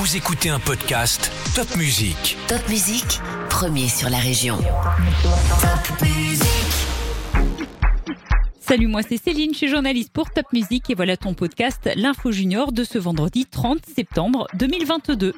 Vous écoutez un podcast Top Music. Top Musique, premier sur la région. Top Musique. Salut, moi c'est Céline, je suis journaliste pour Top Music et voilà ton podcast L'Info Junior de ce vendredi 30 septembre 2022.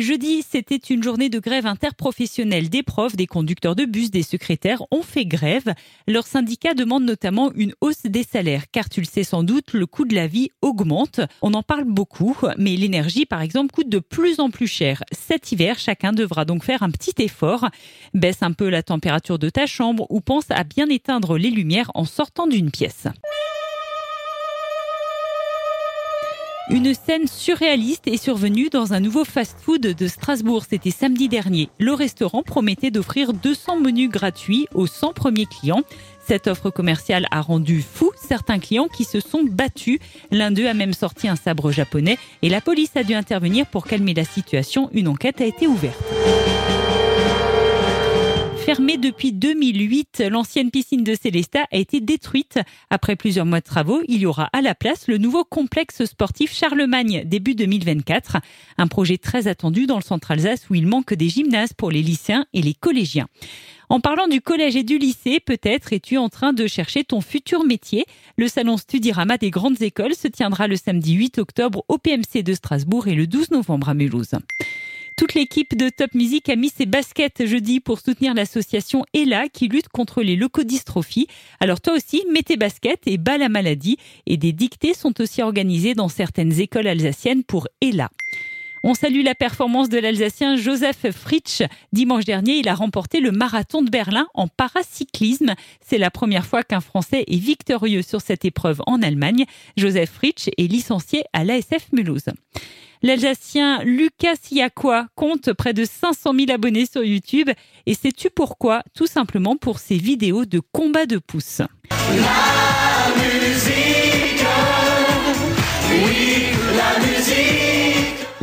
Jeudi, c'était une journée de grève interprofessionnelle des profs, des conducteurs de bus, des secrétaires ont fait grève. Leur syndicat demande notamment une hausse des salaires, car tu le sais sans doute, le coût de la vie augmente. On en parle beaucoup, mais l'énergie, par exemple, coûte de plus en plus cher. Cet hiver, chacun devra donc faire un petit effort. Baisse un peu la température de ta chambre ou pense à bien éteindre les lumières en sortant d'une pièce. Une scène surréaliste est survenue dans un nouveau fast-food de Strasbourg. C'était samedi dernier. Le restaurant promettait d'offrir 200 menus gratuits aux 100 premiers clients. Cette offre commerciale a rendu fou certains clients qui se sont battus. L'un d'eux a même sorti un sabre japonais et la police a dû intervenir pour calmer la situation. Une enquête a été ouverte. Fermée depuis 2008, l'ancienne piscine de Célestat a été détruite. Après plusieurs mois de travaux, il y aura à la place le nouveau complexe sportif Charlemagne début 2024. Un projet très attendu dans le centre Alsace où il manque des gymnases pour les lycéens et les collégiens. En parlant du collège et du lycée, peut-être es-tu en train de chercher ton futur métier. Le salon Studirama des grandes écoles se tiendra le samedi 8 octobre au PMC de Strasbourg et le 12 novembre à Mulhouse. Toute l'équipe de Top Music a mis ses baskets jeudi pour soutenir l'association ELA qui lutte contre les leucodystrophies. Alors toi aussi, mets tes baskets et bats la maladie. Et des dictées sont aussi organisées dans certaines écoles alsaciennes pour ELA. On salue la performance de l'Alsacien Joseph Fritsch. Dimanche dernier, il a remporté le marathon de Berlin en paracyclisme. C'est la première fois qu'un Français est victorieux sur cette épreuve en Allemagne. Joseph Fritsch est licencié à l'ASF Mulhouse. L'Alsacien Lucas Siakwa compte près de 500 000 abonnés sur YouTube. Et sais-tu pourquoi? Tout simplement pour ses vidéos de combat de pouces.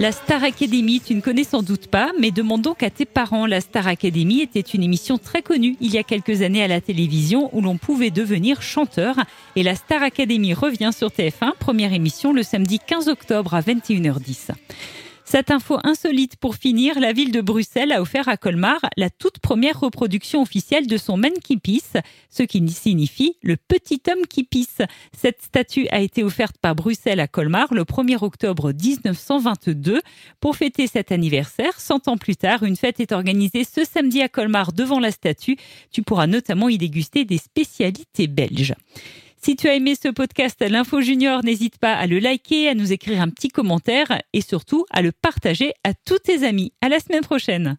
La Star Academy, tu ne connais sans doute pas, mais demande donc à tes parents. La Star Academy était une émission très connue il y a quelques années à la télévision où l'on pouvait devenir chanteur. Et la Star Academy revient sur TF1, première émission le samedi 15 octobre à 21h10. Cette info insolite pour finir, la ville de Bruxelles a offert à Colmar la toute première reproduction officielle de son men qui pisse, ce qui signifie le petit homme qui pisse. Cette statue a été offerte par Bruxelles à Colmar le 1er octobre 1922. Pour fêter cet anniversaire, 100 ans plus tard, une fête est organisée ce samedi à Colmar devant la statue. Tu pourras notamment y déguster des spécialités belges. Si tu as aimé ce podcast L'Info Junior, n'hésite pas à le liker, à nous écrire un petit commentaire et surtout à le partager à tous tes amis. À la semaine prochaine.